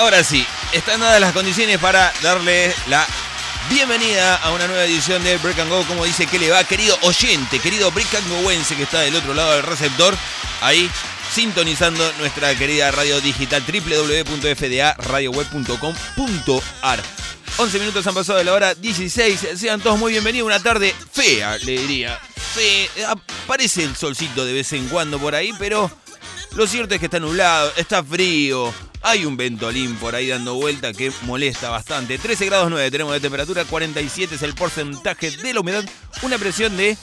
Ahora sí, están dadas las condiciones para darle la bienvenida a una nueva edición de Break and Go, como dice que le va, querido oyente, querido Break and Goense que está del otro lado del receptor, ahí sintonizando nuestra querida radio digital www.fdaradioweb.com.ar. 11 minutos han pasado de la hora 16. Sean todos muy bienvenidos. Una tarde fea, le diría. Fea. Aparece el solcito de vez en cuando por ahí, pero lo cierto es que está nublado, está frío. Hay un ventolín por ahí dando vuelta que molesta bastante. 13 grados 9 tenemos de temperatura, 47 es el porcentaje de la humedad, una presión de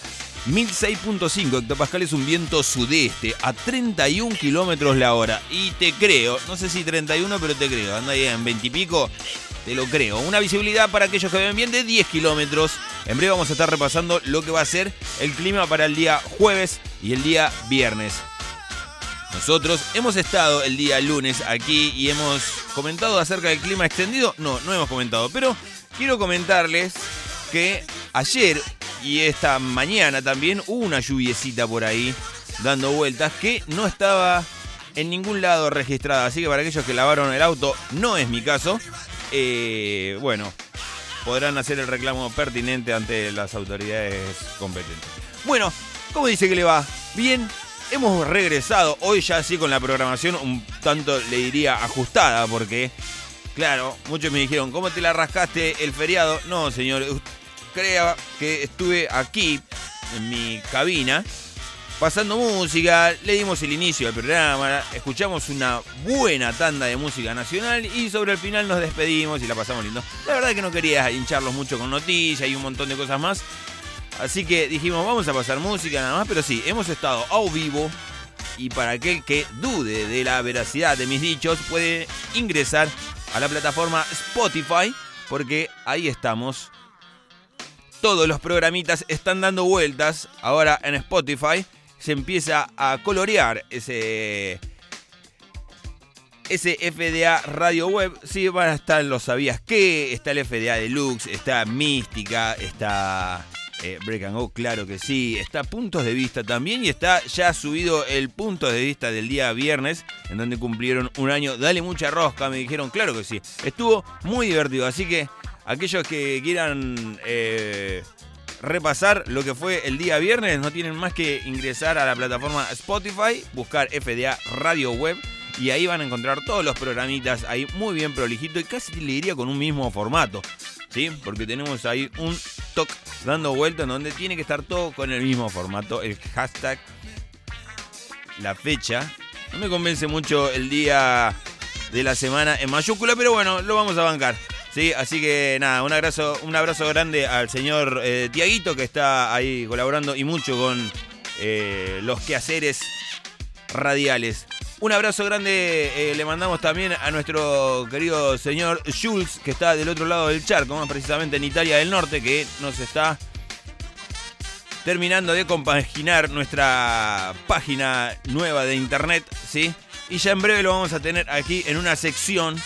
1006.5 hectopascales, un viento sudeste a 31 kilómetros la hora. Y te creo, no sé si 31, pero te creo, anda ahí en 20 y pico, te lo creo. Una visibilidad para aquellos que ven bien de 10 kilómetros. En breve vamos a estar repasando lo que va a ser el clima para el día jueves y el día viernes. Nosotros hemos estado el día lunes aquí y hemos comentado acerca del clima extendido. No, no hemos comentado, pero quiero comentarles que ayer y esta mañana también hubo una lluviecita por ahí dando vueltas que no estaba en ningún lado registrada. Así que para aquellos que lavaron el auto, no es mi caso. Eh, bueno, podrán hacer el reclamo pertinente ante las autoridades competentes. Bueno, ¿cómo dice que le va? Bien, hemos regresado hoy ya así con la programación un tanto le diría ajustada porque claro, muchos me dijeron, ¿cómo te la rascaste el feriado? No, señor, crea que estuve aquí en mi cabina pasando música, le dimos el inicio al programa, escuchamos una buena tanda de música nacional y sobre el final nos despedimos y la pasamos lindo. La verdad que no quería hincharlos mucho con noticias y un montón de cosas más. Así que dijimos, vamos a pasar música nada más, pero sí, hemos estado a vivo y para aquel que dude de la veracidad de mis dichos puede ingresar a la plataforma Spotify porque ahí estamos. Todos los programitas están dando vueltas ahora en Spotify. Se empieza a colorear ese ese FDA Radio Web. Sí, van a estar los sabías que, está el FDA Deluxe, está Mística, está eh, Break and Go, claro que sí. Está Puntos de Vista también y está ya subido el punto de vista del día viernes, en donde cumplieron un año. Dale mucha rosca, me dijeron, claro que sí. Estuvo muy divertido, así que aquellos que quieran eh, repasar lo que fue el día viernes, no tienen más que ingresar a la plataforma Spotify, buscar FDA Radio Web. Y ahí van a encontrar todos los programitas ahí muy bien prolijito y casi le diría con un mismo formato. ¿sí? Porque tenemos ahí un toque dando vuelta en donde tiene que estar todo con el mismo formato. El hashtag, la fecha. No me convence mucho el día de la semana en mayúscula, pero bueno, lo vamos a bancar. ¿Sí? Así que nada, un abrazo, un abrazo grande al señor eh, Tiaguito que está ahí colaborando y mucho con eh, los quehaceres radiales. Un abrazo grande eh, le mandamos también a nuestro querido señor Jules, que está del otro lado del charco, más precisamente en Italia del Norte, que nos está terminando de compaginar nuestra página nueva de internet, ¿sí? Y ya en breve lo vamos a tener aquí en una sección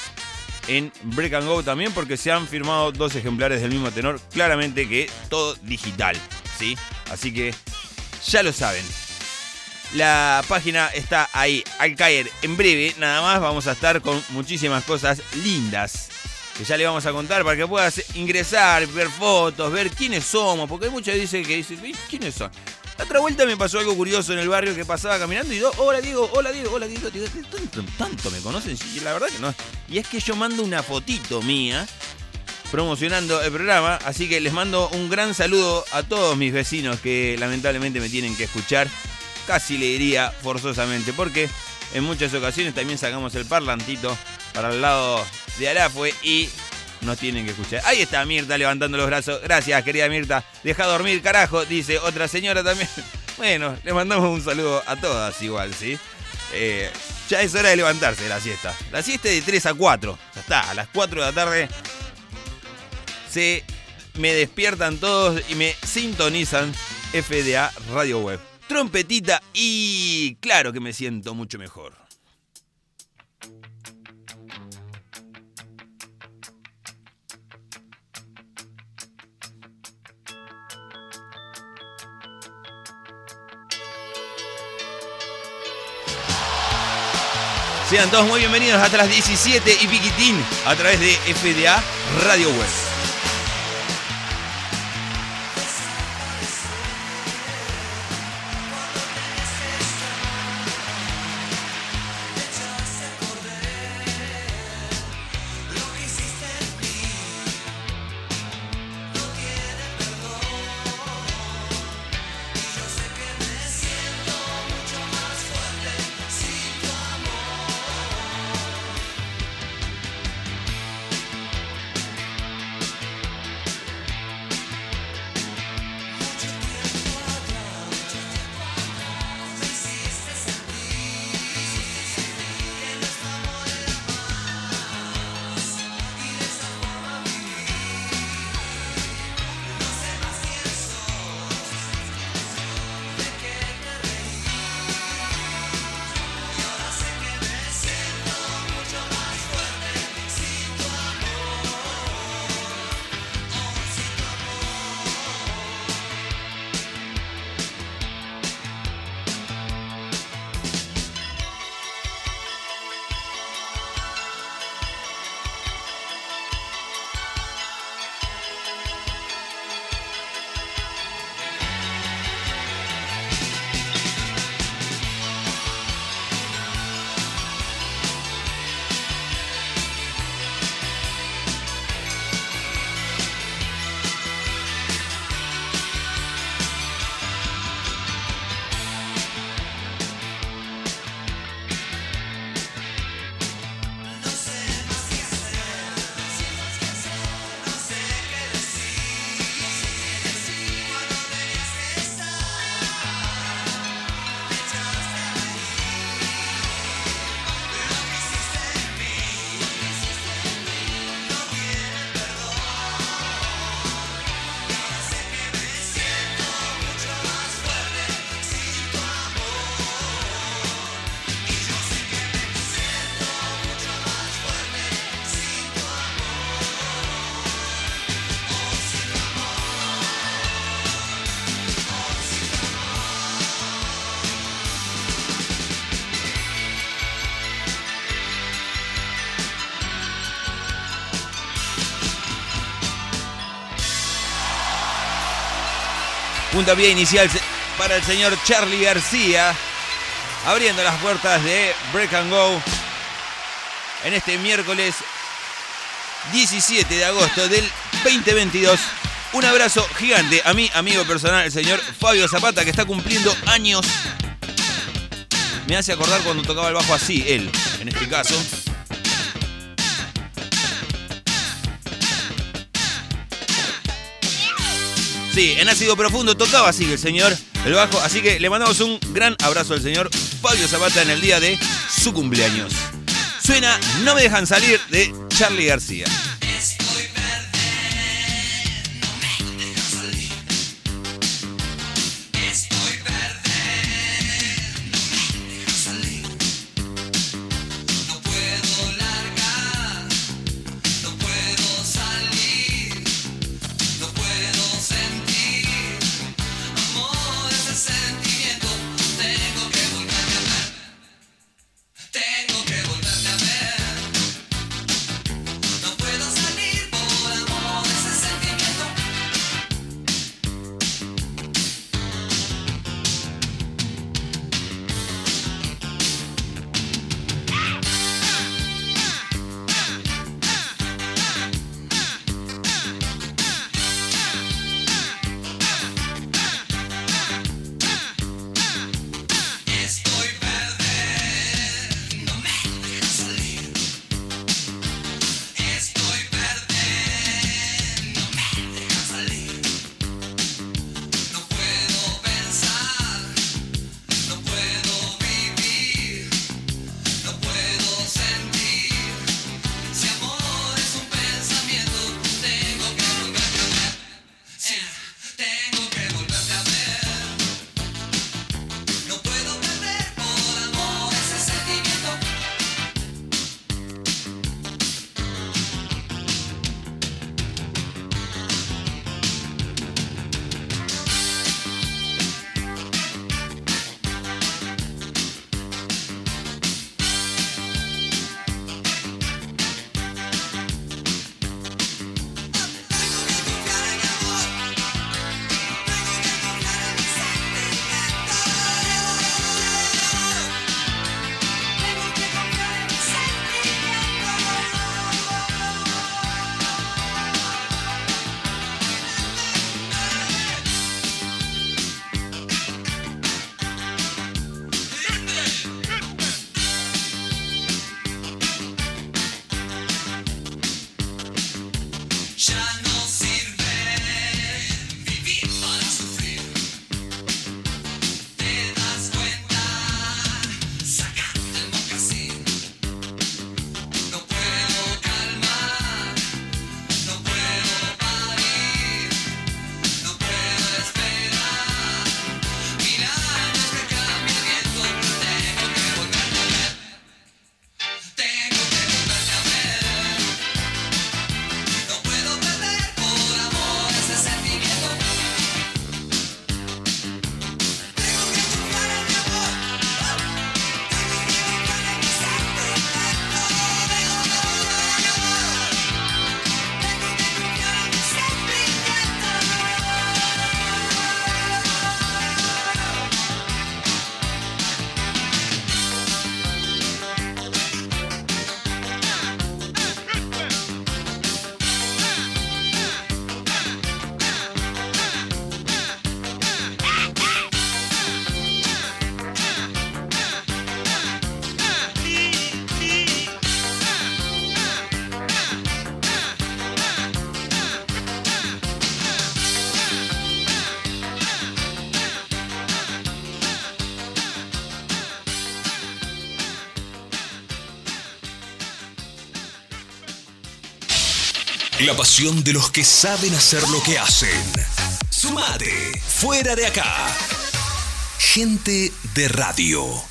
en Break and Go también, porque se han firmado dos ejemplares del mismo tenor, claramente que todo digital, ¿sí? Así que ya lo saben. La página está ahí al caer. En breve, nada más, vamos a estar con muchísimas cosas lindas. Que ya le vamos a contar para que puedas ingresar, ver fotos, ver quiénes somos. Porque hay muchos que dicen que dicen, ¿quiénes son? La otra vuelta me pasó algo curioso en el barrio que pasaba caminando y yo, hola Diego, hola Diego, hola Diego. ¿tanto, tanto me conocen? Y la verdad que no. Y es que yo mando una fotito mía promocionando el programa. Así que les mando un gran saludo a todos mis vecinos que lamentablemente me tienen que escuchar casi le diría forzosamente, porque en muchas ocasiones también sacamos el parlantito para el lado de Arafue y nos tienen que escuchar. Ahí está Mirta levantando los brazos. Gracias, querida Mirta. Deja dormir, carajo, dice otra señora también. Bueno, le mandamos un saludo a todas igual, ¿sí? Eh, ya es hora de levantarse de la siesta. La siesta es de 3 a 4. Ya está, a las 4 de la tarde se me despiertan todos y me sintonizan FDA Radio Web trompetita y claro que me siento mucho mejor. Sean todos muy bienvenidos hasta las 17 y piquitín a través de FDA Radio Web. Puntapié inicial para el señor Charlie García, abriendo las puertas de Break and Go en este miércoles 17 de agosto del 2022. Un abrazo gigante a mi amigo personal, el señor Fabio Zapata, que está cumpliendo años. Me hace acordar cuando tocaba el bajo así, él, en este caso. Sí, en ácido profundo tocaba así el señor el bajo, así que le mandamos un gran abrazo al señor Fabio Zapata en el día de su cumpleaños. Suena No me dejan salir de Charlie García. La pasión de los que saben hacer lo que hacen. Sumate. Fuera de acá. Gente de radio.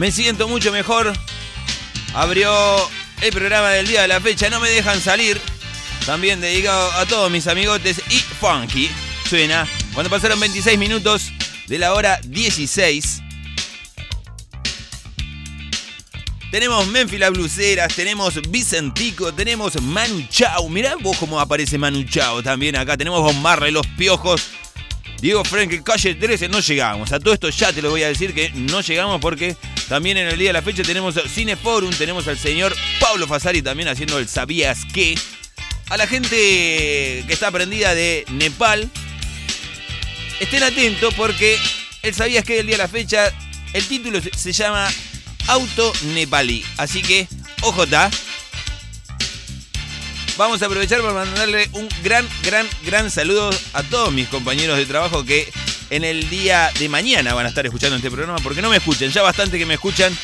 Me siento mucho mejor. Abrió el programa del día de la fecha. No me dejan salir. También dedicado a todos mis amigotes. Y funky. Suena. Cuando pasaron 26 minutos de la hora 16. Tenemos Memphis las Bluseras, tenemos Vicentico, tenemos Manu Chao. Mirá vos cómo aparece Manu Chao también acá. Tenemos Bombarre, Los Piojos, Diego Frank, Calle 13. No llegamos. A todo esto ya te lo voy a decir que no llegamos porque también en el día de la fecha tenemos Cineforum, tenemos al señor Pablo Fasari también haciendo el ¿Sabías qué? A la gente que está aprendida de Nepal, estén atentos porque el ¿Sabías qué? del día de la fecha, el título se llama Auto Nepalí. Así que, OJ, vamos a aprovechar para mandarle un gran, gran, gran saludo a todos mis compañeros de trabajo que en el día de mañana van a estar escuchando este programa porque no me escuchan, ya bastante que me escuchan.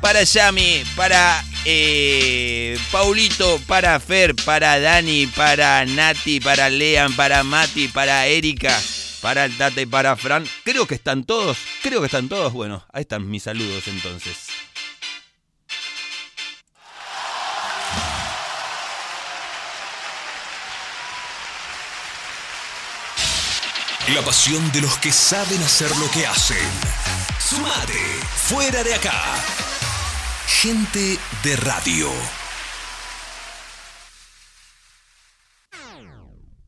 Para Yami, para eh, Paulito, para Fer, para Dani, para Nati, para Lean, para Mati, para Erika, para el para Fran. Creo que están todos, creo que están todos. Bueno, ahí están mis saludos entonces. La pasión de los que saben hacer lo que hacen. Sumate. Fuera de acá. Gente de radio.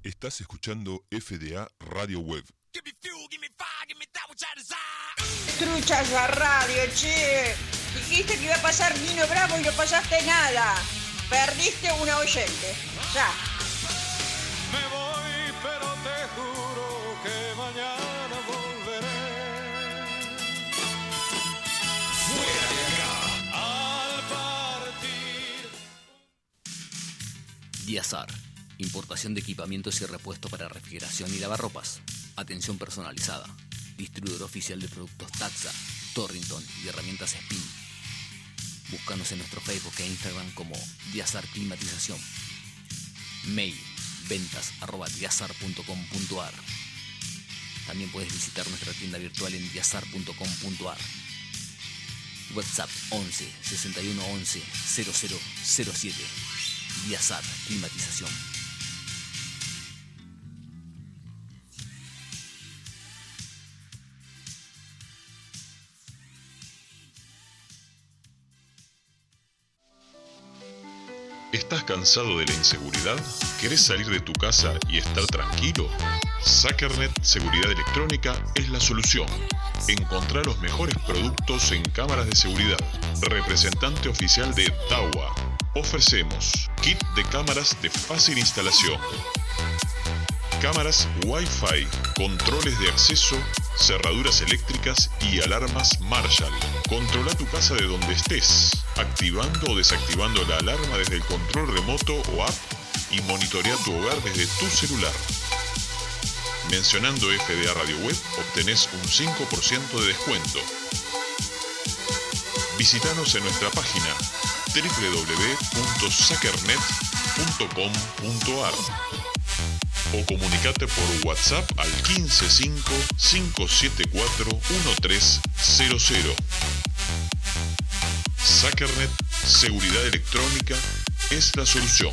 Estás escuchando FDA Radio Web. Truchas la radio, che. Dijiste que iba a pasar Nino Bravo y no pasaste nada. Perdiste una oyente. Ya. Me voy, Diazar. Importación de equipamientos y repuestos para refrigeración y lavarropas. Atención personalizada. Distribuidor oficial de productos Taxa, Torrington y herramientas Spin. Búscanos en nuestro Facebook e Instagram como Diazar Climatización. Mail ventas diazar.com.ar. También puedes visitar nuestra tienda virtual en diazar.com.ar. WhatsApp 11 61 11 0007. Diazar Climatización. ¿Estás cansado de la inseguridad? ¿Querés salir de tu casa y estar tranquilo? Sackernet Seguridad Electrónica es la solución. Encontrá los mejores productos en cámaras de seguridad. Representante oficial de DAWA. Ofrecemos kit de cámaras de fácil instalación. Cámaras Wi-Fi, controles de acceso, cerraduras eléctricas y alarmas Marshall. Controla tu casa de donde estés, activando o desactivando la alarma desde el control remoto o app y monitorea tu hogar desde tu celular. Mencionando FDA Radio Web obtenés un 5% de descuento. Visítanos en nuestra página www.sackernet.com.ar o comunicate por WhatsApp al 155-574-1300. Sackernet Seguridad Electrónica es la solución.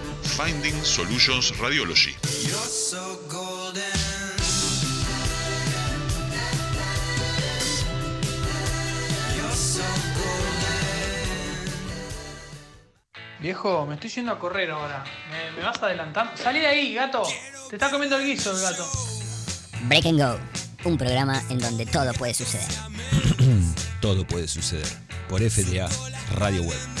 Finding Solutions Radiology. Viejo, me estoy yendo a correr ahora. ¿Me, me vas adelantando? Salí de ahí, gato. Te está comiendo el guiso el gato. Break and Go, un programa en donde todo puede suceder. Todo puede suceder por FDA Radio Web.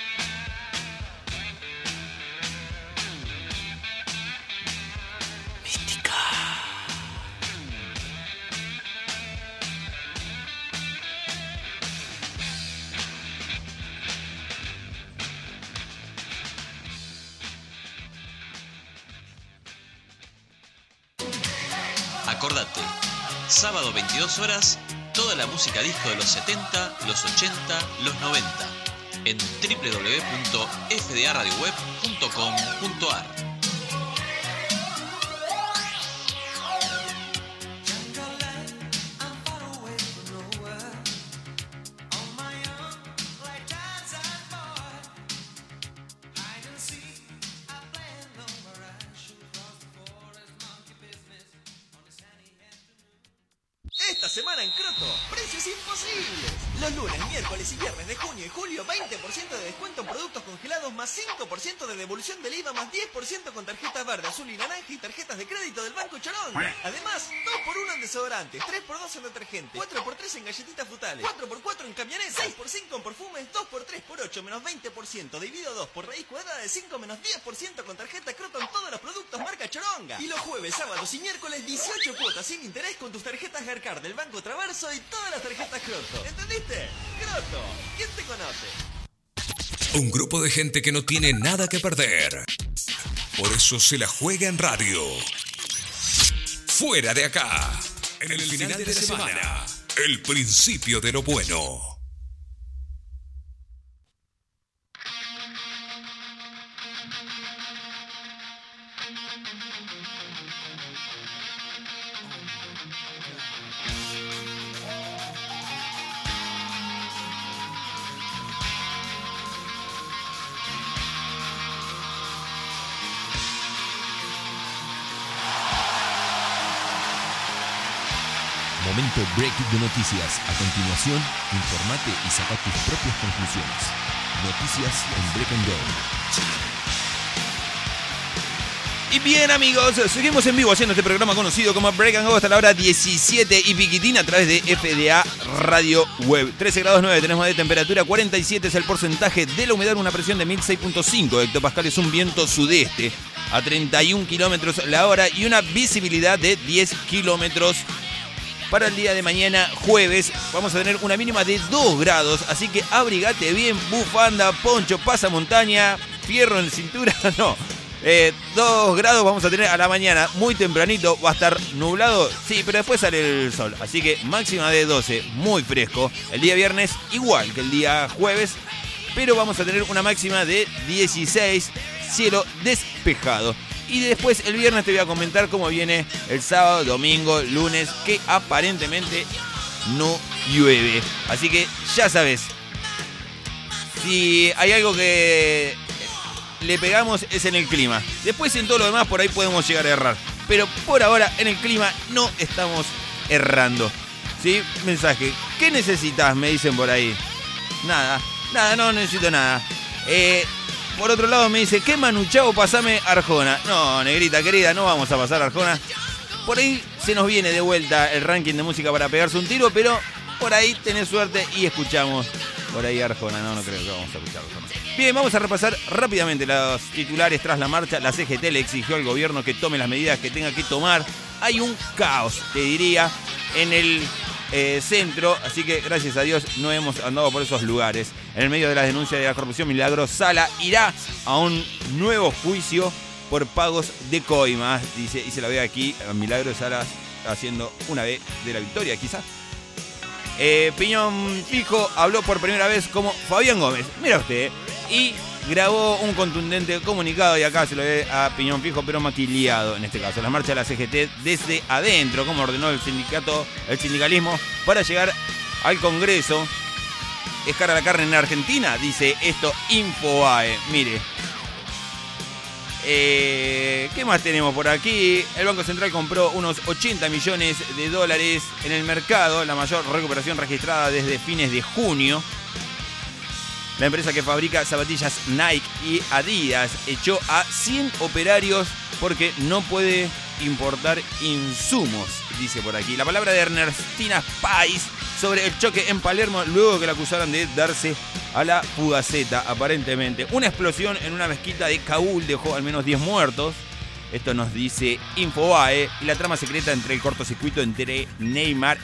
Acordate, sábado 22 horas, toda la música disco de los 70, los 80, los 90. en www.fdaradioweb.com.ar. camionetas, 6x5 en perfumes, 2x3 por 8 menos 20%, dividido 2 por raíz cuadrada de 5 menos 10% con tarjeta Croto en todos los productos marca Choronga. Y los jueves, sábados y miércoles 18 cuotas sin interés con tus tarjetas Garcar del Banco Traverso y todas las tarjetas Croto. ¿Entendiste? Croto, ¿quién te conoce? Un grupo de gente que no tiene nada que perder. Por eso se la juega en radio. Fuera de acá. En el, final, de, la semana. El principio de lo bueno. Momento break de noticias. A continuación, informate y saca tus propias conclusiones. Noticias en Break and Go. Y bien amigos, seguimos en vivo haciendo este programa conocido como Break and Go hasta la hora 17 y piquitín a través de FDA Radio Web. 13 grados 9 tenemos de temperatura, 47 es el porcentaje de la humedad, una presión de 1006.5 hectopascales, un viento sudeste a 31 kilómetros la hora y una visibilidad de 10 kilómetros para el día de mañana, jueves, vamos a tener una mínima de 2 grados, así que abrigate bien, bufanda, poncho, pasamontaña, fierro en cintura, no. 2 grados vamos a tener a la mañana, muy tempranito, va a estar nublado, sí, pero después sale el sol, así que máxima de 12, muy fresco. El día viernes igual que el día jueves, pero vamos a tener una máxima de 16, cielo despejado. Y después el viernes te voy a comentar cómo viene el sábado, domingo, lunes, que aparentemente no llueve. Así que ya sabes, si hay algo que le pegamos es en el clima. Después en todo lo demás por ahí podemos llegar a errar. Pero por ahora en el clima no estamos errando. ¿Sí? Mensaje. ¿Qué necesitas? Me dicen por ahí. Nada. Nada, no necesito nada. Eh, por otro lado me dice, ¿qué manuchao pasame Arjona? No, negrita querida, no vamos a pasar Arjona. Por ahí se nos viene de vuelta el ranking de música para pegarse un tiro, pero por ahí tenés suerte y escuchamos por ahí Arjona. No, no creo que vamos a escuchar Arjona. Bien, vamos a repasar rápidamente los titulares tras la marcha. La CGT le exigió al gobierno que tome las medidas que tenga que tomar. Hay un caos, te diría, en el eh, centro, así que gracias a Dios no hemos andado por esos lugares. En el medio de las denuncias de la corrupción, Milagro Sala irá a un nuevo juicio por pagos de coimas, dice, y se la ve aquí Milagro Sala haciendo una vez de la victoria, quizás. Eh, Piñón Fijo habló por primera vez como Fabián Gómez, mira usted, y grabó un contundente comunicado y acá se lo ve a Piñón Fijo, pero maquiliado en este caso. La marcha de la CGT desde adentro, como ordenó el sindicato, el sindicalismo, para llegar al Congreso. Es cara la carne en Argentina, dice esto Infobae. Mire. Eh, ¿Qué más tenemos por aquí? El Banco Central compró unos 80 millones de dólares en el mercado, la mayor recuperación registrada desde fines de junio. La empresa que fabrica zapatillas Nike y Adidas echó a 100 operarios porque no puede importar insumos, dice por aquí. La palabra de Ernestina Pais sobre el choque en Palermo luego que la acusaron de darse a la fugaceta, aparentemente. Una explosión en una mezquita de Kabul dejó al menos 10 muertos. Esto nos dice Infobae y la trama secreta entre el cortocircuito entre Neymar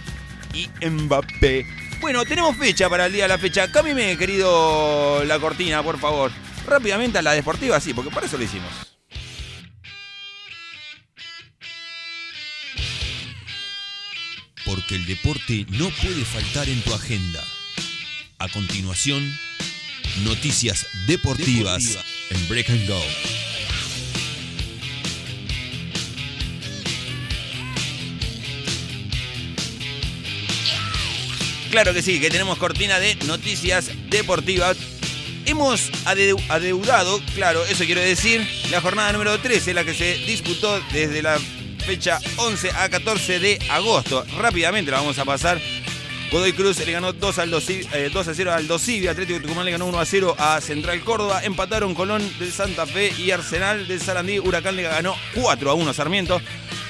y Mbappé. Bueno, tenemos fecha para el día de la fecha. Cámbiame, querido, la cortina, por favor. Rápidamente a la deportiva, sí, porque para eso lo hicimos. Porque el deporte no puede faltar en tu agenda. A continuación, Noticias deportivas en Break and Go. Claro que sí, que tenemos cortina de noticias deportivas. Hemos adeu- adeudado, claro, eso quiero decir, la jornada número 13, la que se disputó desde la fecha 11 a 14 de agosto. Rápidamente la vamos a pasar. Godoy Cruz le ganó 2, al 2, eh, 2 a 0 al Dosivi, Atlético Tucumán le ganó 1 a 0 a Central Córdoba, empataron Colón de Santa Fe y Arsenal de Sarandí, Huracán le ganó 4 a 1 a Sarmiento,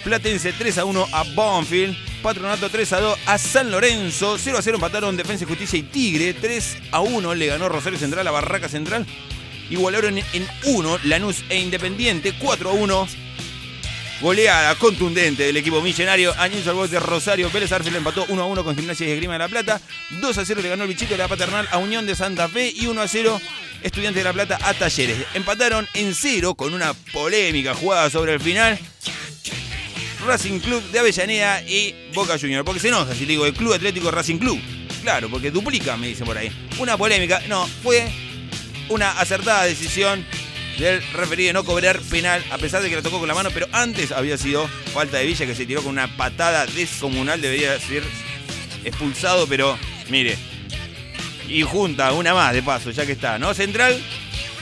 Platense 3 a 1 a Bonfield, Patronato 3 a 2 a San Lorenzo, 0 a 0 empataron Defensa y Justicia y Tigre, 3 a 1 le ganó Rosario Central a Barraca Central, igualaron en 1 Lanús e Independiente, 4 a 1 Goleada contundente del equipo millonario. Añenzo al de Rosario. Vélez Arfield empató 1 a 1 con Gimnasia y Esgrima de la Plata. 2 a 0 le ganó el bichito de la paternal a Unión de Santa Fe. Y 1 a 0 Estudiantes de la Plata a Talleres. Empataron en 0 con una polémica jugada sobre el final. Racing Club de Avellaneda y Boca Junior. Porque se enoja si digo el Club Atlético Racing Club. Claro, porque duplica, me dicen por ahí. Una polémica. No, fue una acertada decisión del referido de no cobrar penal, a pesar de que la tocó con la mano, pero antes había sido falta de Villa que se tiró con una patada descomunal, debería ser expulsado, pero mire, y junta una más de paso, ya que está, ¿no? Central,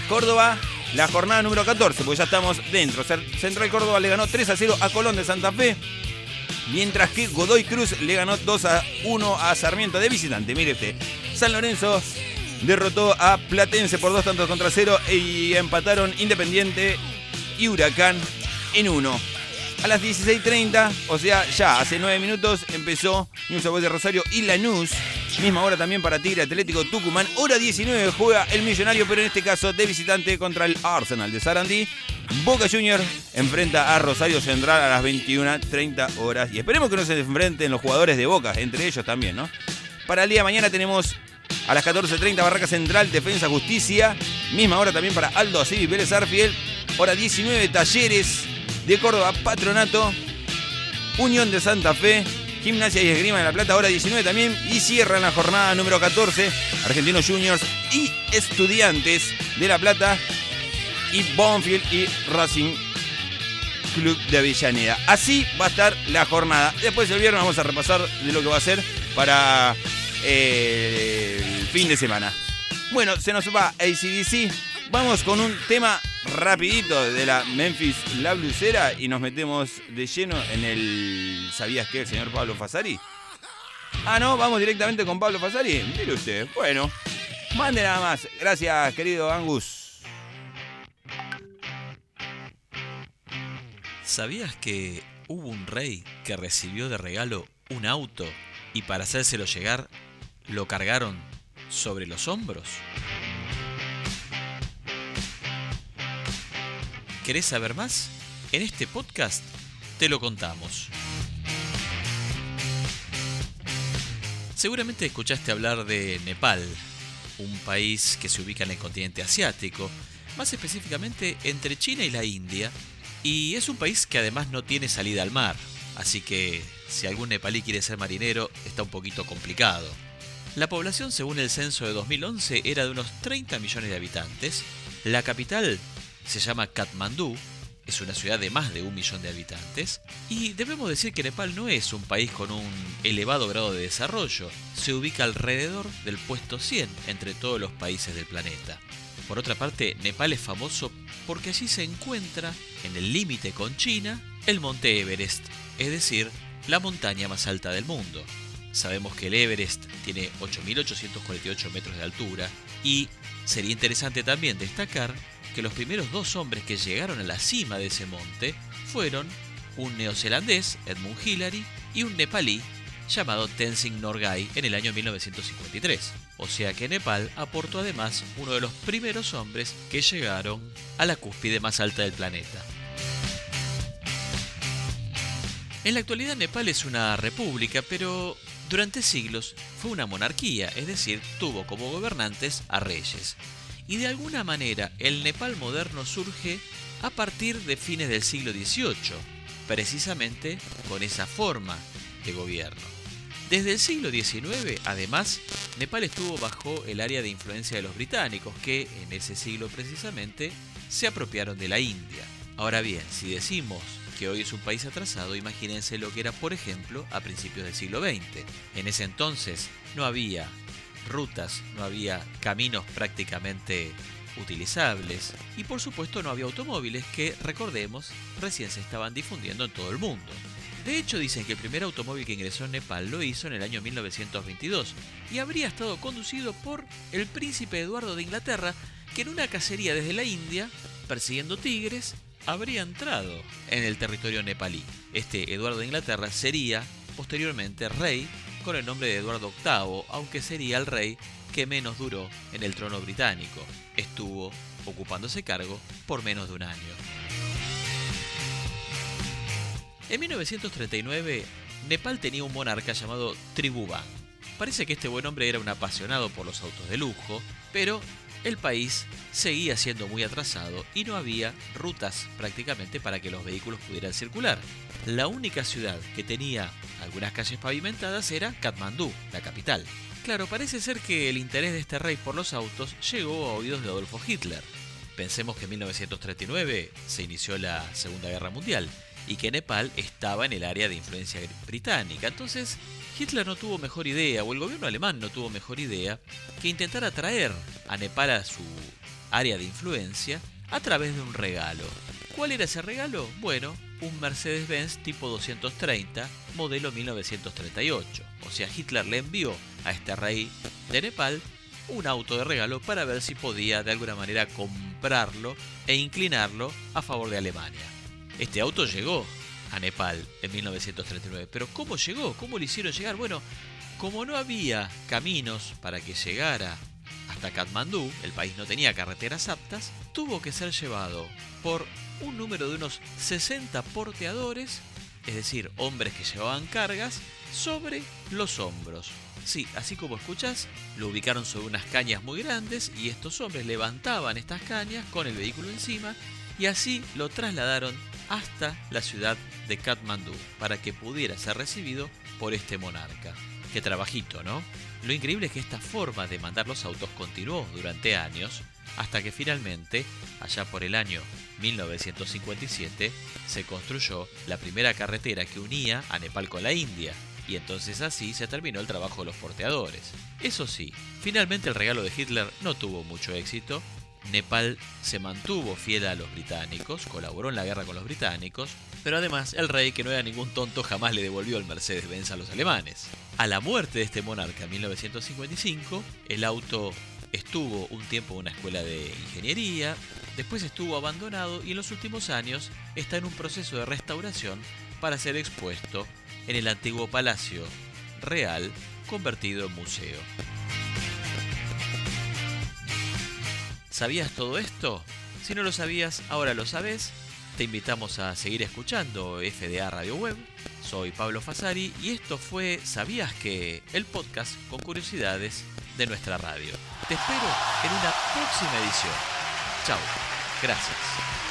Córdoba, la jornada número 14, porque ya estamos dentro. Central Córdoba le ganó 3 a 0 a Colón de Santa Fe. Mientras que Godoy Cruz le ganó 2 a 1 a Sarmiento de visitante. Mire usted. San Lorenzo derrotó a Platense por dos tantos contra cero y empataron Independiente y Huracán en uno. A las 16.30, o sea, ya hace 9 minutos, empezó News Boys de Rosario y Lanús. Misma hora también para Tigre Atlético Tucumán. Hora 19 juega el Millonario, pero en este caso de visitante contra el Arsenal de Sarandí. Boca Junior enfrenta a Rosario Central a las 21.30 horas. Y esperemos que no se enfrenten los jugadores de Boca, entre ellos también, ¿no? Para el día de mañana tenemos a las 14.30 Barraca Central, Defensa Justicia. Misma hora también para Aldo y Vélez Arfiel. Hora 19 Talleres de Córdoba, Patronato. Unión de Santa Fe. Gimnasia y Esgrima de la Plata, hora 19 también. Y cierran la jornada número 14. Argentinos Juniors y Estudiantes de La Plata. Y Bonfield y Racing Club de Avellaneda. Así va a estar la jornada. Después el viernes vamos a repasar de lo que va a ser para el fin de semana. Bueno, se nos va ACDC. Vamos con un tema rapidito de la Memphis La Blusera y nos metemos de lleno en el ¿Sabías qué? El señor Pablo Fasari. Ah, no, vamos directamente con Pablo Fasari. Mire usted. Bueno, mande nada más. Gracias, querido Angus. ¿Sabías que hubo un rey que recibió de regalo un auto y para hacérselo llegar lo cargaron sobre los hombros? ¿Querés saber más? En este podcast te lo contamos. Seguramente escuchaste hablar de Nepal, un país que se ubica en el continente asiático, más específicamente entre China y la India, y es un país que además no tiene salida al mar, así que si algún nepalí quiere ser marinero está un poquito complicado. La población según el censo de 2011 era de unos 30 millones de habitantes, la capital se llama Katmandú, es una ciudad de más de un millón de habitantes, y debemos decir que Nepal no es un país con un elevado grado de desarrollo, se ubica alrededor del puesto 100 entre todos los países del planeta. Por otra parte, Nepal es famoso porque allí se encuentra, en el límite con China, el monte Everest, es decir, la montaña más alta del mundo. Sabemos que el Everest tiene 8.848 metros de altura y sería interesante también destacar que los primeros dos hombres que llegaron a la cima de ese monte fueron un neozelandés, Edmund Hillary, y un nepalí llamado Tenzing Norgay en el año 1953. O sea que Nepal aportó además uno de los primeros hombres que llegaron a la cúspide más alta del planeta. En la actualidad Nepal es una república, pero durante siglos fue una monarquía, es decir, tuvo como gobernantes a reyes. Y de alguna manera el Nepal moderno surge a partir de fines del siglo XVIII, precisamente con esa forma de gobierno. Desde el siglo XIX, además, Nepal estuvo bajo el área de influencia de los británicos, que en ese siglo precisamente se apropiaron de la India. Ahora bien, si decimos que hoy es un país atrasado, imagínense lo que era, por ejemplo, a principios del siglo XX. En ese entonces no había rutas, no había caminos prácticamente utilizables y por supuesto no había automóviles que, recordemos, recién se estaban difundiendo en todo el mundo. De hecho, dicen que el primer automóvil que ingresó en Nepal lo hizo en el año 1922 y habría estado conducido por el príncipe Eduardo de Inglaterra, que en una cacería desde la India, persiguiendo tigres, habría entrado en el territorio nepalí. Este Eduardo de Inglaterra sería posteriormente rey con el nombre de Eduardo VIII, aunque sería el rey que menos duró en el trono británico. Estuvo ocupando ese cargo por menos de un año. En 1939, Nepal tenía un monarca llamado Tribhuvan. Parece que este buen hombre era un apasionado por los autos de lujo, pero el país seguía siendo muy atrasado y no había rutas prácticamente para que los vehículos pudieran circular. La única ciudad que tenía algunas calles pavimentadas era Katmandú, la capital. Claro, parece ser que el interés de este rey por los autos llegó a oídos de Adolfo Hitler. Pensemos que en 1939 se inició la Segunda Guerra Mundial y que Nepal estaba en el área de influencia británica. Entonces, Hitler no tuvo mejor idea, o el gobierno alemán no tuvo mejor idea, que intentar atraer a Nepal a su área de influencia a través de un regalo. ¿Cuál era ese regalo? Bueno, un Mercedes-Benz tipo 230, modelo 1938. O sea, Hitler le envió a este rey de Nepal un auto de regalo para ver si podía de alguna manera comprarlo e inclinarlo a favor de Alemania. Este auto llegó a Nepal en 1939, pero ¿cómo llegó? ¿Cómo le hicieron llegar? Bueno, como no había caminos para que llegara hasta Katmandú, el país no tenía carreteras aptas, tuvo que ser llevado por un número de unos 60 porteadores, es decir, hombres que llevaban cargas, sobre los hombros. Sí, así como escuchas, lo ubicaron sobre unas cañas muy grandes y estos hombres levantaban estas cañas con el vehículo encima y así lo trasladaron hasta la ciudad de Katmandú para que pudiera ser recibido por este monarca. Qué trabajito, ¿no? Lo increíble es que esta forma de mandar los autos continuó durante años hasta que finalmente, allá por el año 1957, se construyó la primera carretera que unía a Nepal con la India, y entonces así se terminó el trabajo de los porteadores. Eso sí, finalmente el regalo de Hitler no tuvo mucho éxito. Nepal se mantuvo fiel a los británicos, colaboró en la guerra con los británicos, pero además el rey, que no era ningún tonto, jamás le devolvió el Mercedes-Benz a los alemanes. A la muerte de este monarca en 1955, el auto estuvo un tiempo en una escuela de ingeniería, después estuvo abandonado y en los últimos años está en un proceso de restauración para ser expuesto en el antiguo Palacio Real convertido en museo. ¿Sabías todo esto? Si no lo sabías, ahora lo sabes. Te invitamos a seguir escuchando FDA Radio Web. Soy Pablo Fasari y esto fue ¿Sabías que? El podcast con curiosidades de nuestra radio. Te espero en una próxima edición. Chao. Gracias.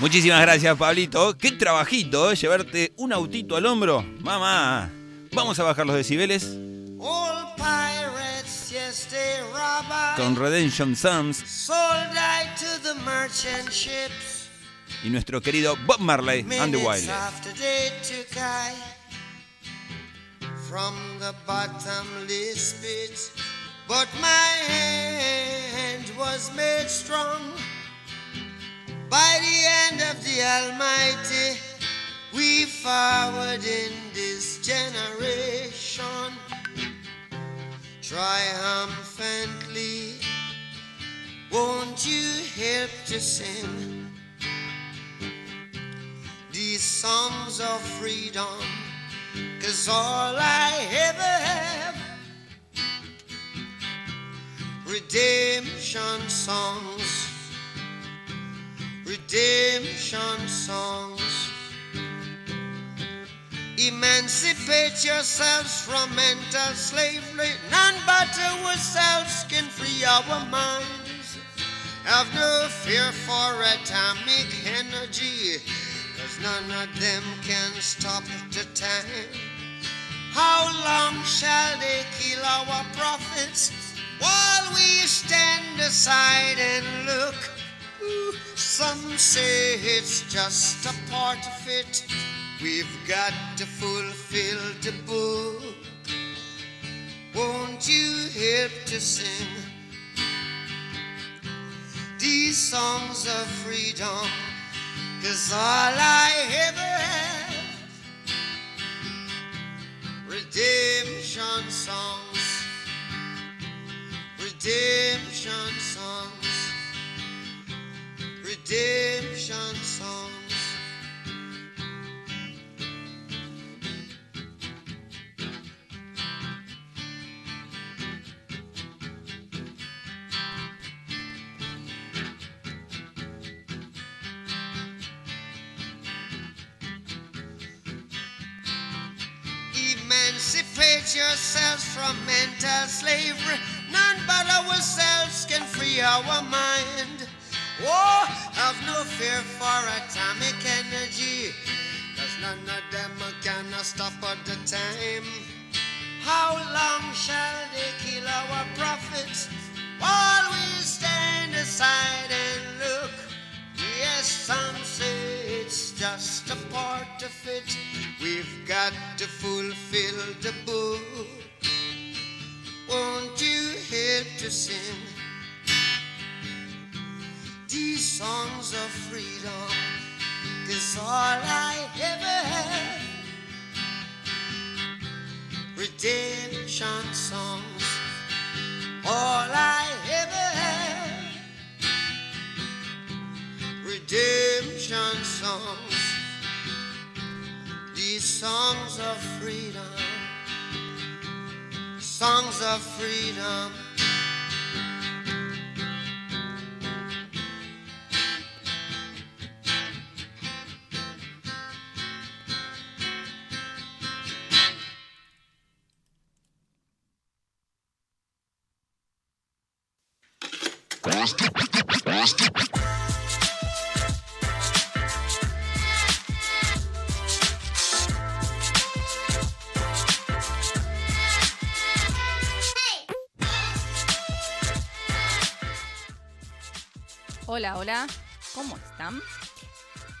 Muchísimas gracias, Pablito. Qué trabajito, ¿eh? Llevarte un autito al hombro. Mamá. Vamos a bajar los decibeles. Con Redemption ships. y nuestro querido Bob Marley and the I from the bottomless pit. But my hand was made strong by the hand of the Almighty. We forward in this generation triumphantly. Won't you help to sing these songs of freedom? Cause all I ever have redemption songs, redemption songs. Emancipate yourselves from mental slavery. None but ourselves can free our minds. Have no fear for atomic energy, cause none of them can stop the time. How long shall they kill our prophets while we stand aside and look? Ooh, Some say it's just a part of it. We've got to fulfill the book. Won't you help to sing these songs of freedom? Cause all I ever have redemption songs, redemption redemption songs. Emancipate yourselves from mental slavery. None but ourselves can free our mind. Fear for atomic energy. Cause none of them can stop at the time. How long shall they kill our prophets while we stand aside and look? Yes, some say it's just a part of it. We've got to fulfill songs of freedom? Cause all I ever had redemption songs. All I ever had redemption songs. These songs of freedom, songs of freedom. Hola, hola, ¿cómo están?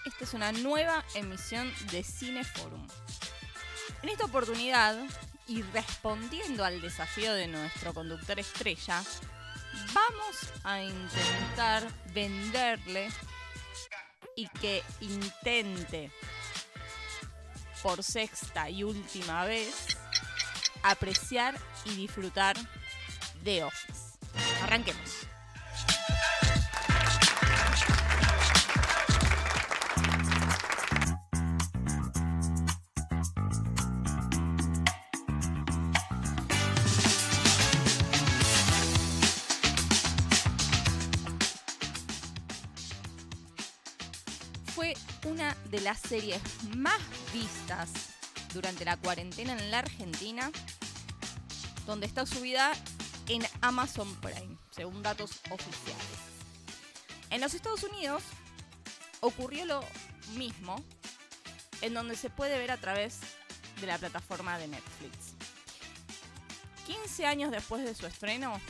Esta es una nueva emisión de Cineforum. En esta oportunidad, y respondiendo al desafío de nuestro conductor estrella, vamos a intentar venderle y que intente por sexta y última vez apreciar y disfrutar de Office. Arranquemos. Las series más vistas durante la cuarentena en la Argentina, donde está subida en Amazon Prime, según datos oficiales. En los Estados Unidos ocurrió lo mismo, en donde se puede ver a través de la plataforma de Netflix. 15 años después de su estreno,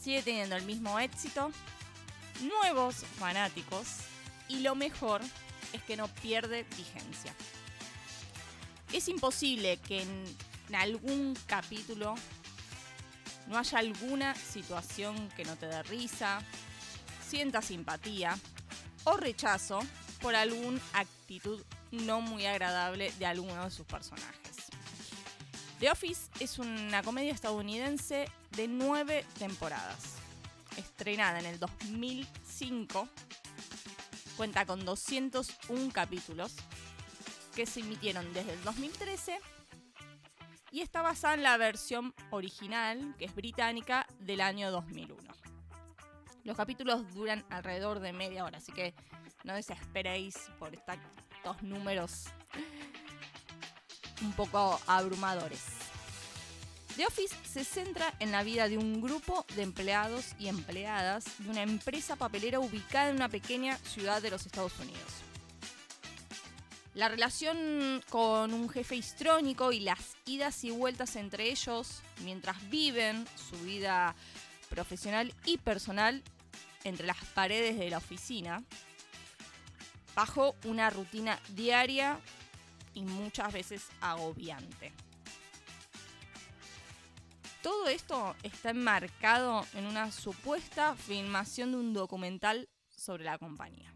sigue teniendo el mismo éxito, nuevos fanáticos y lo mejor es que no pierde vigencia. Es imposible que en, algún capítulo no haya alguna situación que no te dé risa, sienta simpatía o rechazo por alguna actitud no muy agradable de alguno de sus personajes. The Office es una comedia estadounidense de nueve temporadas, estrenada en el 2005 cuenta con 201 capítulos que se emitieron desde el 2013 y está basada en la versión original, que es británica, del año 2001. Los capítulos duran alrededor de media hora, así que no desesperéis por estos números un poco abrumadores. The Office se centra en la vida de un grupo de empleados y empleadas de una empresa papelera ubicada en una pequeña ciudad de los Estados Unidos. La relación con un jefe histrónico y las idas y vueltas entre ellos mientras viven su vida profesional y personal entre las paredes de la oficina, bajo una rutina diaria y muchas veces agobiante. Todo esto está enmarcado en una supuesta filmación de un documental sobre la compañía.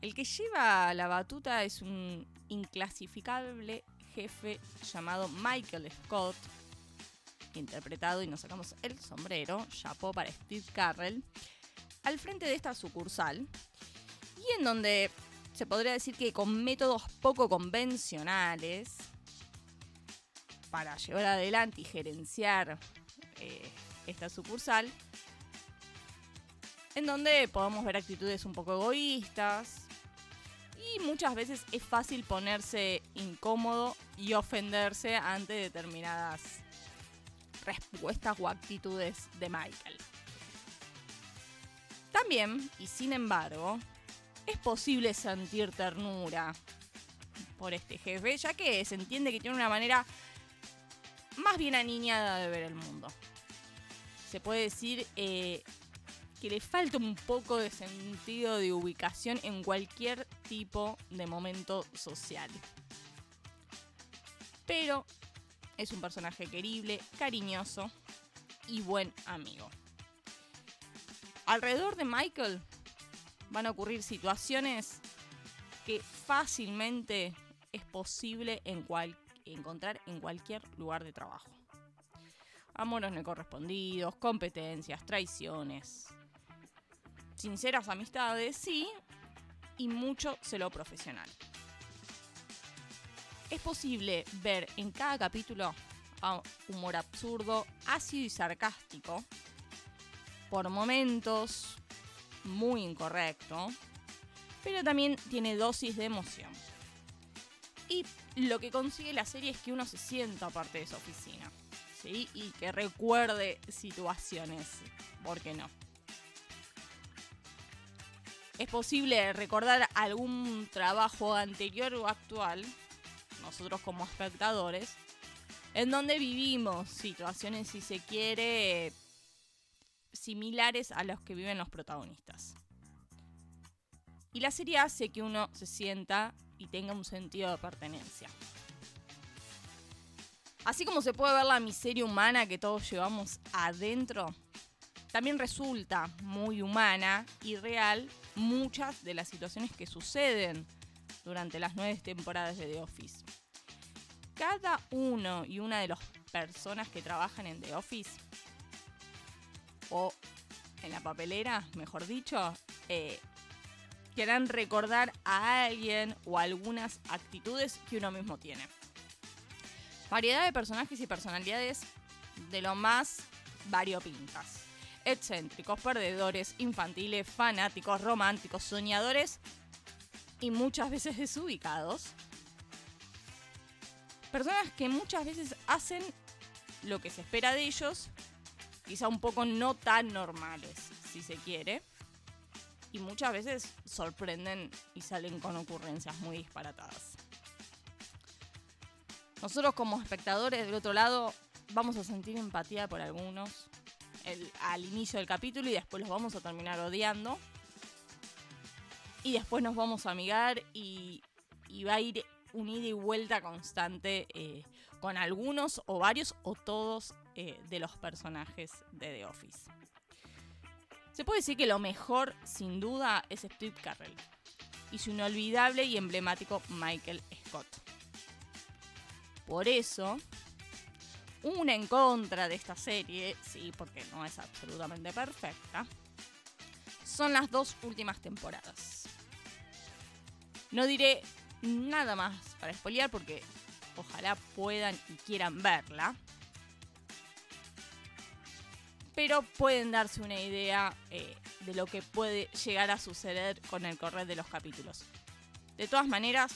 El que lleva la batuta es un inclasificable jefe llamado Michael Scott, interpretado, y nos sacamos el sombrero, chapó para Steve Carrell, al frente de esta sucursal, y en donde se podría decir que con métodos poco convencionales, para llevar adelante y gerenciar eh, esta sucursal, en donde podemos ver actitudes un poco egoístas y muchas veces es fácil ponerse incómodo y ofenderse ante determinadas respuestas o actitudes de Michael. También, y sin embargo, es posible sentir ternura por este jefe, ya que se entiende que tiene una manera más bien aniñada de ver el mundo. Se puede decir eh, que le falta un poco de sentido de ubicación en cualquier tipo de momento social. Pero es un personaje querible, cariñoso y buen amigo. Alrededor de Michael van a ocurrir situaciones que fácilmente es posible encontrar en cualquier lugar de trabajo. Amores no correspondidos, competencias, traiciones, sinceras amistades, sí, y mucho celo profesional. Es posible ver en cada capítulo humor absurdo, ácido y sarcástico, por momentos muy incorrecto, pero también tiene dosis de emoción. Y lo que consigue la serie es que uno se sienta parte de esa oficina, ¿sí? Y que recuerde situaciones, ¿por qué no? Es posible recordar algún trabajo anterior o actual, nosotros como espectadores, en donde vivimos situaciones, si se quiere, similares a los que viven los protagonistas. Y la serie hace que uno se sienta y tenga un sentido de pertenencia. Así como se puede ver la miseria humana que todos llevamos adentro, también resulta muy humana y real muchas de las situaciones que suceden durante las nueve temporadas de The Office. Cada uno y una de las personas que trabajan en The Office, o en la papelera, mejor dicho, eh, quieran recordar a alguien o algunas actitudes que uno mismo tiene. Variedad de personajes y personalidades de lo más variopintas. Excéntricos, perdedores, infantiles, fanáticos, románticos, soñadores y muchas veces desubicados. Personas que muchas veces hacen lo que se espera de ellos, quizá un poco no tan normales, si se quiere y muchas veces sorprenden y salen con ocurrencias muy disparatadas. Nosotros como espectadores del otro lado vamos a sentir empatía por algunos al inicio del capítulo y después los vamos a terminar odiando. Y después nos vamos a amigar y, va a ir un ida y vuelta constante eh, con algunos o varios o todos eh, de los personajes de The Office. Se puede decir que lo mejor, sin duda, es Steve Carrell y su inolvidable y emblemático Michael Scott. Por eso, una en contra de esta serie, sí, porque no es absolutamente perfecta, son las dos últimas temporadas. No diré nada más para spoilear porque ojalá puedan y quieran verla pero pueden darse una idea eh, de lo que puede llegar a suceder con el correr de los capítulos. De todas maneras,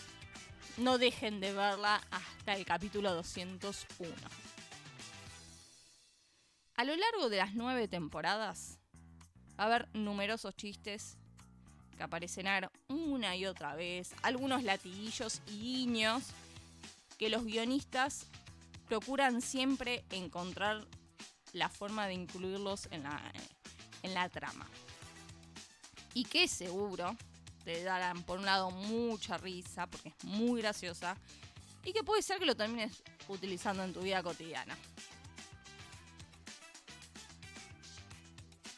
no dejen de verla hasta el capítulo 201. A lo largo de las nueve temporadas va a haber numerosos chistes que aparecerán una y otra vez, algunos latiguillos y guiños que los guionistas procuran siempre encontrar la forma de incluirlos en la, en la trama. Y que seguro te darán por un lado mucha risa, porque es muy graciosa, y que puede ser que lo termines utilizando en tu vida cotidiana.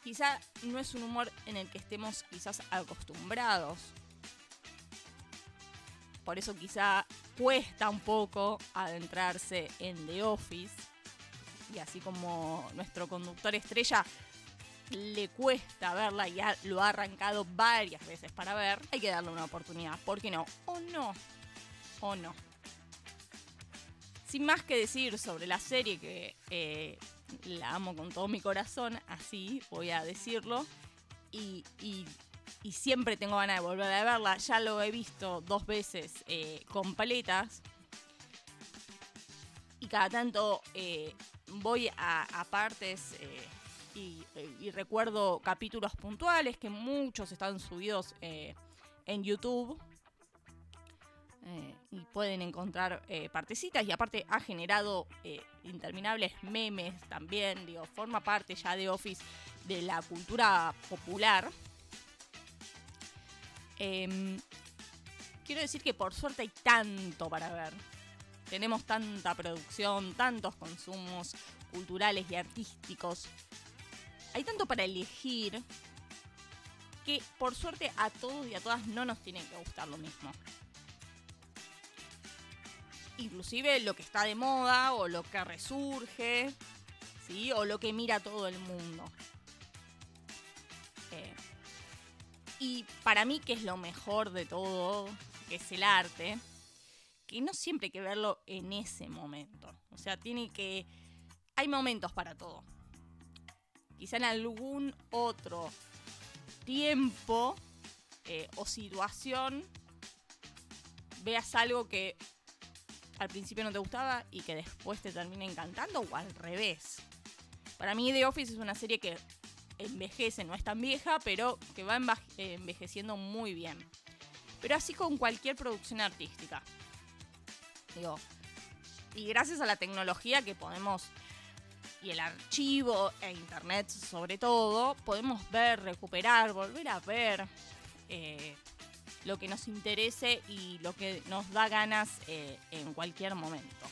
Quizá no es un humor en el que estemos quizás acostumbrados. Por eso quizá cuesta un poco adentrarse en The Office. Y así como nuestro conductor estrella le cuesta verla y lo ha arrancado varias veces para ver, hay que darle una oportunidad. ¿Por qué no? O no. O no. Sin más que decir sobre la serie que eh, la amo con todo mi corazón, así voy a decirlo. Y, y- y siempre tengo ganas de volver a verla. Ya lo he visto dos veces eh, con paletas. Y cada tanto eh, voy a, partes eh, y, recuerdo capítulos puntuales que muchos están subidos eh, en YouTube. Eh, y pueden encontrar partecitas y aparte ha generado interminables memes también, digo, forma parte ya de Office de la cultura popular. Em, quiero decir que por suerte hay tanto para ver. Tenemos tanta producción, tantos consumos culturales y artísticos. Hay tanto para elegir que por suerte a todos y a todas no nos tiene que gustar lo mismo inclusive lo que está de moda o lo que resurge, ¿sí? O lo que mira todo el mundo. Eh, y para mí que es lo mejor de todo, que es el arte, que no siempre hay que verlo en ese momento. O sea, tiene que... Hay momentos para todo. Quizá en algún otro tiempo eh, o situación veas algo que al principio no te gustaba y que después te termina encantando o al revés. Para mí The Office es una serie que envejece, no es tan vieja, pero que va eh, envejeciendo muy bien. Pero así con cualquier producción artística. Y gracias a la tecnología que podemos, y el archivo e internet sobre todo, podemos ver, recuperar, volver a ver eh, lo que nos interese y lo que nos da ganas eh, en cualquier momento.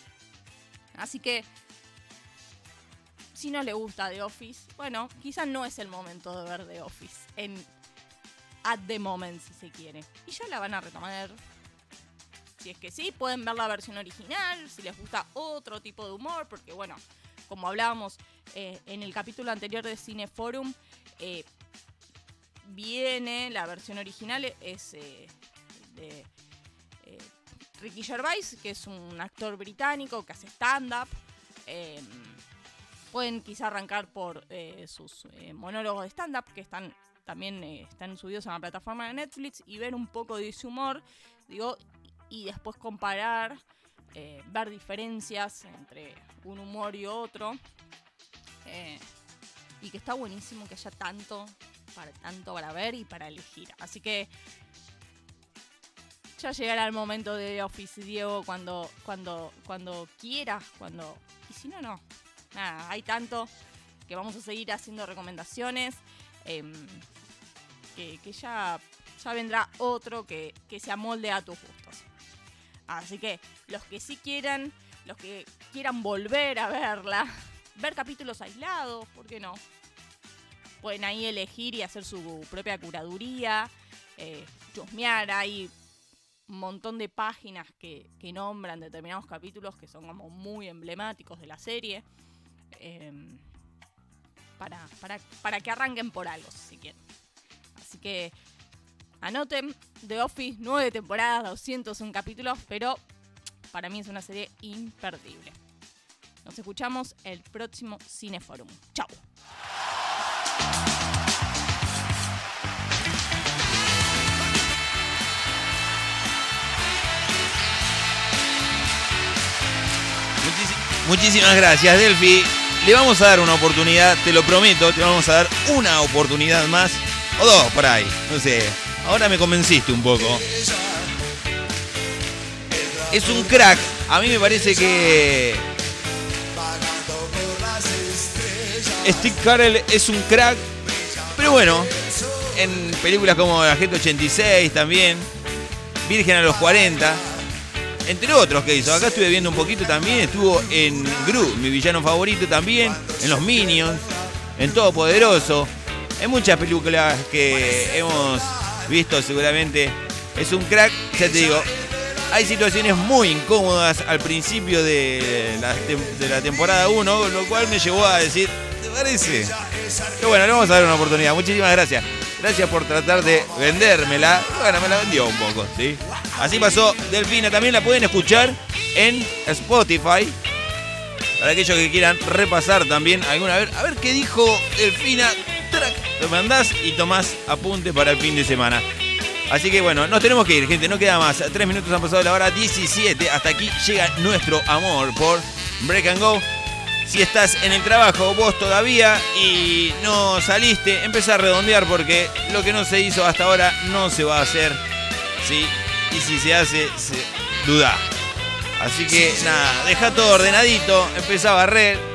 Así que, si no le gusta The Office, bueno, quizás no es el momento de ver The Office en at the moment, si se quiere. Y ya la van a retomar. Si es que sí, pueden ver la versión original, si les gusta otro tipo de humor, porque bueno, como hablábamos eh, en el capítulo anterior de Cineforum, eh, viene la versión original, es eh, de eh, Ricky Gervais, que es un actor británico que hace stand-up. Eh, pueden quizá arrancar por sus monólogos de stand-up, que están también están subidos a la plataforma de Netflix, y ver un poco de ese humor, digo, y después comparar, eh, ver diferencias entre un humor y otro. Eh, y que está buenísimo que haya tanto para tanto para ver y para elegir. Así que ya llegará el momento de Office, Diego, cuando, cuando, cuando quieras, cuando. Y si no, no. Nada, hay tanto que vamos a seguir haciendo recomendaciones. em, que, que ya, ya vendrá otro que, que se amolde a tus gustos. Así que los que sí quieran, los que quieran volver a verla, ver capítulos aislados, ¿por qué no? Pueden ahí elegir y hacer su propia curaduría, eh, chusmear, hay un montón de páginas que, que nombran determinados capítulos que son como muy emblemáticos de la serie. em, para, para, para que arranquen por algo, si quieren. Así que Anoten, The Office, nueve temporadas, 201 capítulos, pero para mí es una serie imperdible. Nos escuchamos el próximo Cineforum. ¡Chao! Muchísimas gracias, Delphi. Le vamos a dar una oportunidad, te lo prometo, te vamos a dar una oportunidad más. O dos por ahí, no sé. Ahora me convenciste un poco. Es un crack. A mí me parece que. Steve Carell es un crack. Pero bueno, en películas como La Gente 86 también. Virgen a los 40. Entre otros que hizo. Acá estuve viendo un poquito también. Estuvo en Gru, mi villano favorito también. En Los Minions. En Todopoderoso. En muchas películas que hemos visto seguramente. Es un crack, ya te digo. Hay situaciones muy incómodas al principio de la, temporada 1, lo cual me llevó a decir, ¿te parece? Pero bueno, le vamos a dar una oportunidad. Muchísimas gracias. Gracias por tratar de vendérmela. Bueno, me la vendió un poco, ¿sí? Así pasó Delfina. También la pueden escuchar en Spotify. Para aquellos que quieran repasar también alguna vez. A ver qué dijo Delfina. Trac, Lo mandás y tomás apunte para el fin de semana. Así que bueno, nos tenemos que ir, gente. No queda más. Tres minutos han pasado de la hora 17. Hasta aquí llega nuestro amor por Break and Go. Si estás en el trabajo, vos todavía y no saliste, empezá a redondear porque lo que no se hizo hasta ahora no se va a hacer. ¿sí? Y si se hace, se duda. Así que nada, deja todo ordenadito, empieza a barrer.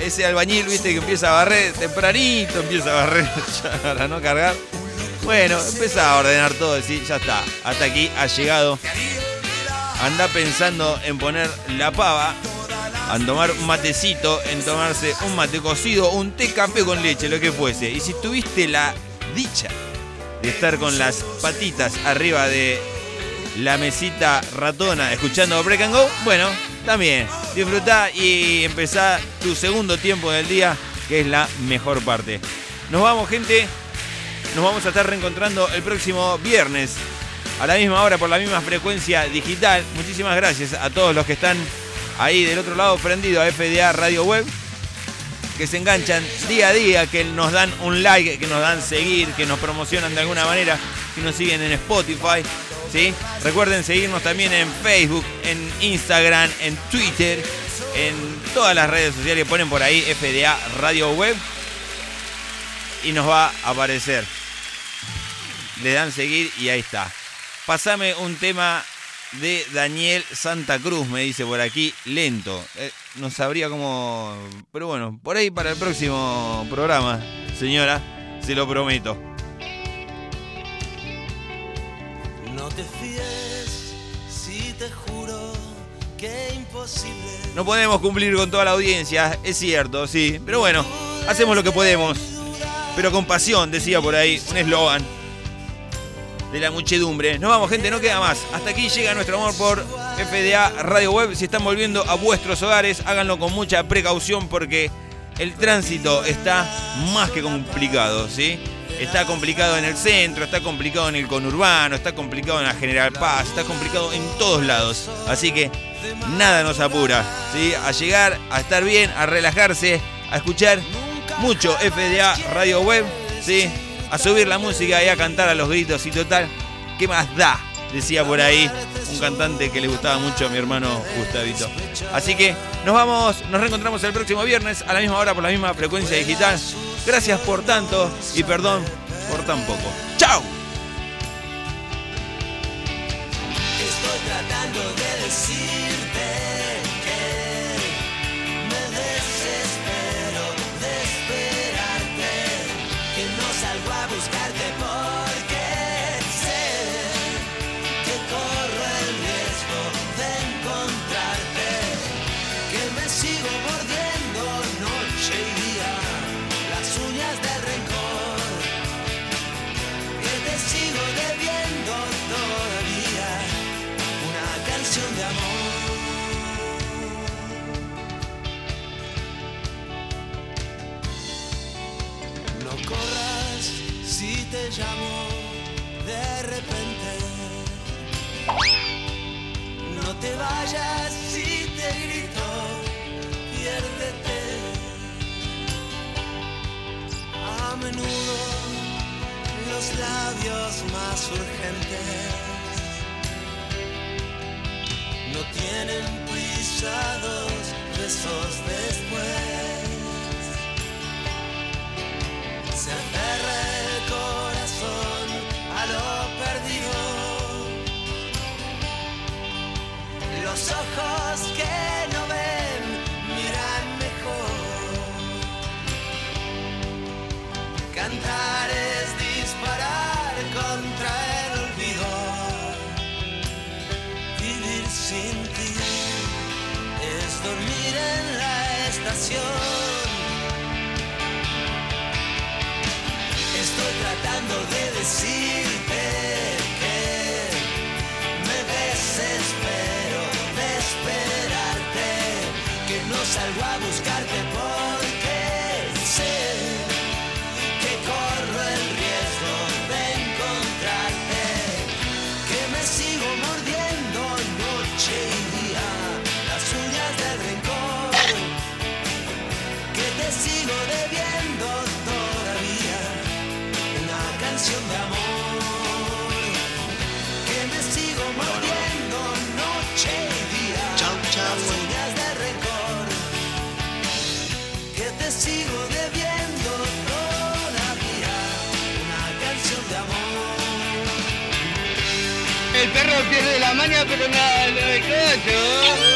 Ese albañil, viste, que empieza a barrer tempranito, empieza a barrer para no cargar. Bueno, empieza a ordenar todo, sí, ya está. Hasta aquí ha llegado. Anda pensando en poner la pava, en tomar un matecito, en tomarse un mate cocido, un té café con leche, lo que fuese. Y si tuviste la dicha de estar con las patitas arriba de la mesita ratona escuchando Break and Go, bueno, también disfruta y empezá tu segundo tiempo del día, que es la mejor parte. Nos vamos, gente. Nos vamos a estar reencontrando el próximo viernes a la misma hora por la misma frecuencia digital. Muchísimas gracias a todos los que están ahí del otro lado prendido a FDA Radio Web, que se enganchan día a día, que nos dan un like, que nos dan seguir, que nos promocionan de alguna manera, que nos siguen en Spotify. Recuerden seguirnos también en Facebook, en Instagram, en Twitter, en todas las redes sociales. Ponen por ahí FDA Radio Web y nos va a aparecer. Le dan seguir y ahí está. Pasame un tema de Daniel Santa Cruz, me dice por aquí, lento. Eh, no sabría cómo... Pero bueno, por ahí para el próximo programa, señora, se lo prometo. No podemos cumplir con toda la audiencia, es cierto, sí. Pero bueno, hacemos lo que podemos. Pero con pasión, decía por ahí, un eslogan de la muchedumbre. Nos vamos, gente, no queda más. Hasta aquí llega nuestro amor por FDA Radio Web. Si están volviendo a vuestros hogares, háganlo con mucha precaución porque el tránsito está más que complicado, ¿sí? Está complicado en el centro, está complicado en el conurbano, está complicado en la General Paz, está complicado en todos lados. Así que nada nos apura, ¿sí? A llegar, a estar bien, a relajarse, a escuchar mucho FDA Radio Web, ¿sí? A subir la música y a cantar a los gritos y total, ¿qué más da? Decía por ahí un cantante que le gustaba mucho a mi hermano Gustavito. Así que nos vamos, nos reencontramos el próximo viernes a la misma hora por la misma frecuencia digital. Gracias por tanto y perdón por tan poco. ¡Chao! escuchas y te grito, piérdete. A menudo los labios más urgentes no tienen pisados besos después. Se aferra el corazón a los Los ojos que no ven miran mejor. Cantar es disparar contra el olvido. Vivir sin ti es dormir en la estación. pierde la maña, pero nada, no, no,